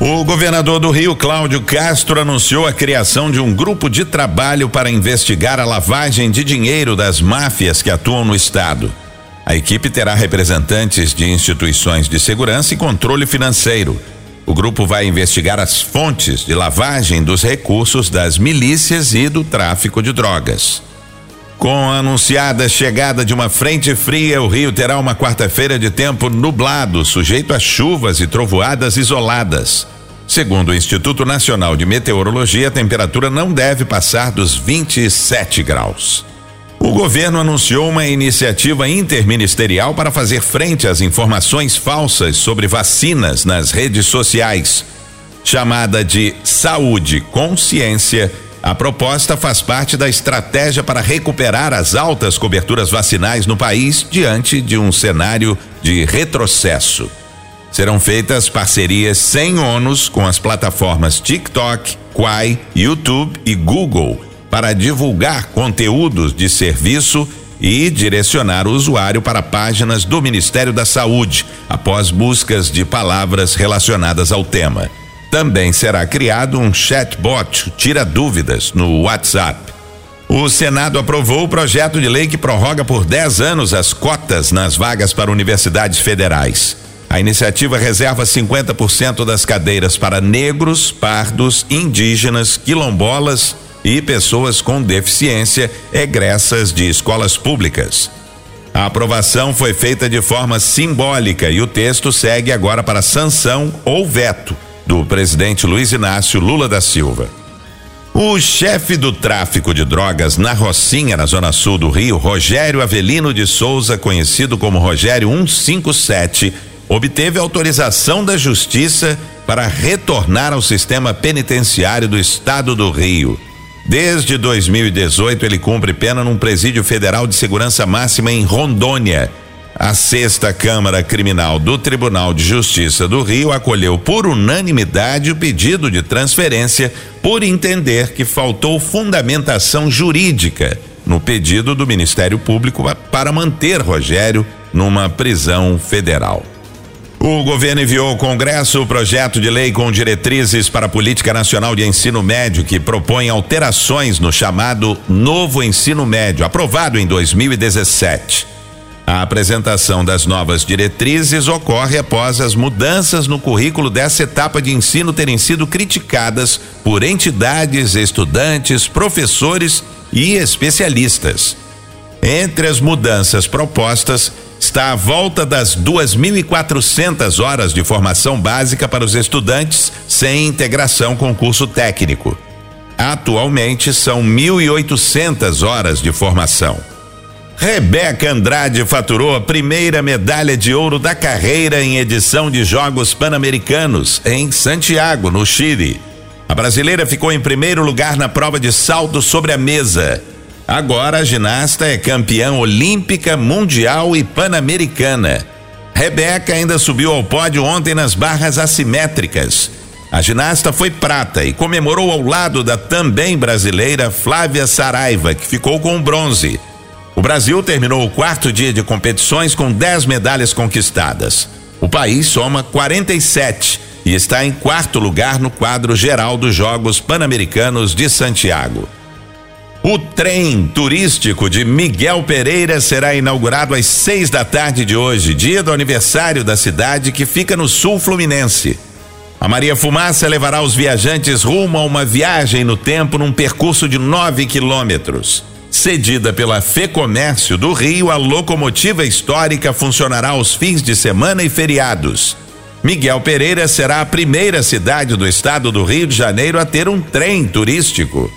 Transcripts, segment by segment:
O governador do Rio, Cláudio Castro, anunciou a criação de um grupo de trabalho para investigar a lavagem de dinheiro das máfias que atuam no estado. A equipe terá representantes de instituições de segurança e controle financeiro. O grupo vai investigar as fontes de lavagem dos recursos das milícias e do tráfico de drogas. Com a anunciada chegada de uma frente fria, o Rio terá uma quarta-feira de tempo nublado, sujeito a chuvas e trovoadas isoladas. Segundo o Instituto Nacional de Meteorologia, a temperatura não deve passar dos 27 graus. O governo anunciou uma iniciativa interministerial para fazer frente às informações falsas sobre vacinas nas redes sociais. Chamada de Saúde Consciência, a proposta faz parte da estratégia para recuperar as altas coberturas vacinais no país diante de um cenário de retrocesso. Serão feitas parcerias sem ônus com as plataformas TikTok, Quai, YouTube e Google para divulgar conteúdos de serviço e direcionar o usuário para páginas do Ministério da Saúde, após buscas de palavras relacionadas ao tema. Também será criado um chatbot tira dúvidas no WhatsApp. O Senado aprovou o projeto de lei que prorroga por 10 anos as cotas nas vagas para universidades federais. A iniciativa reserva 50% das cadeiras para negros, pardos, indígenas, quilombolas e pessoas com deficiência egressas de escolas públicas. A aprovação foi feita de forma simbólica e o texto segue agora para sanção ou veto do presidente Luiz Inácio Lula da Silva. O chefe do tráfico de drogas na Rocinha, na zona sul do Rio, Rogério Avelino de Souza, conhecido como Rogério 157, obteve autorização da Justiça para retornar ao sistema penitenciário do estado do Rio. Desde 2018, ele cumpre pena num presídio federal de segurança máxima em Rondônia. A sexta Câmara Criminal do Tribunal de Justiça do Rio acolheu por unanimidade o pedido de transferência por entender que faltou fundamentação jurídica no pedido do Ministério Público para manter Rogério numa prisão federal. O governo enviou ao Congresso o projeto de lei com diretrizes para a Política Nacional de Ensino Médio que propõe alterações no chamado Novo Ensino Médio, aprovado em 2017. A apresentação das novas diretrizes ocorre após as mudanças no currículo dessa etapa de ensino terem sido criticadas por entidades, estudantes, professores e especialistas. Entre as mudanças propostas está à volta das 2.400 horas de formação básica para os estudantes sem integração com curso técnico. Atualmente são 1.800 horas de formação. Rebeca Andrade faturou a primeira medalha de ouro da carreira em edição de Jogos Pan-Americanos em Santiago, no Chile. A brasileira ficou em primeiro lugar na prova de salto sobre a mesa Agora a ginasta é campeã olímpica, mundial e pan-americana. Rebeca ainda subiu ao pódio ontem nas barras assimétricas. A ginasta foi prata e comemorou ao lado da também brasileira Flávia Saraiva, que ficou com bronze. O Brasil terminou o quarto dia de competições com 10 medalhas conquistadas. O país soma 47 e está em quarto lugar no quadro geral dos Jogos Pan-Americanos de Santiago. O trem turístico de Miguel Pereira será inaugurado às seis da tarde de hoje, dia do aniversário da cidade que fica no sul fluminense. A Maria Fumaça levará os viajantes rumo a uma viagem no tempo num percurso de nove quilômetros. Cedida pela Fecomércio do Rio, a locomotiva histórica funcionará aos fins de semana e feriados. Miguel Pereira será a primeira cidade do estado do Rio de Janeiro a ter um trem turístico.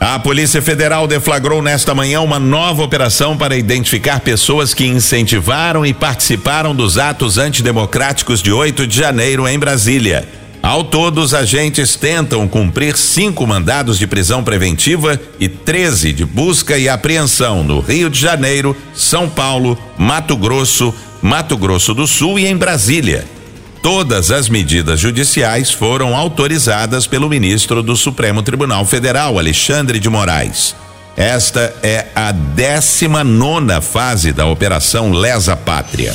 A Polícia Federal deflagrou nesta manhã uma nova operação para identificar pessoas que incentivaram e participaram dos atos antidemocráticos de 8 de janeiro em Brasília. Ao todo, os agentes tentam cumprir cinco mandados de prisão preventiva e 13 de busca e apreensão no Rio de Janeiro, São Paulo, Mato Grosso, Mato Grosso do Sul e em Brasília. Todas as medidas judiciais foram autorizadas pelo ministro do Supremo Tribunal Federal, Alexandre de Moraes. Esta é a 19 nona fase da Operação Lesa Pátria.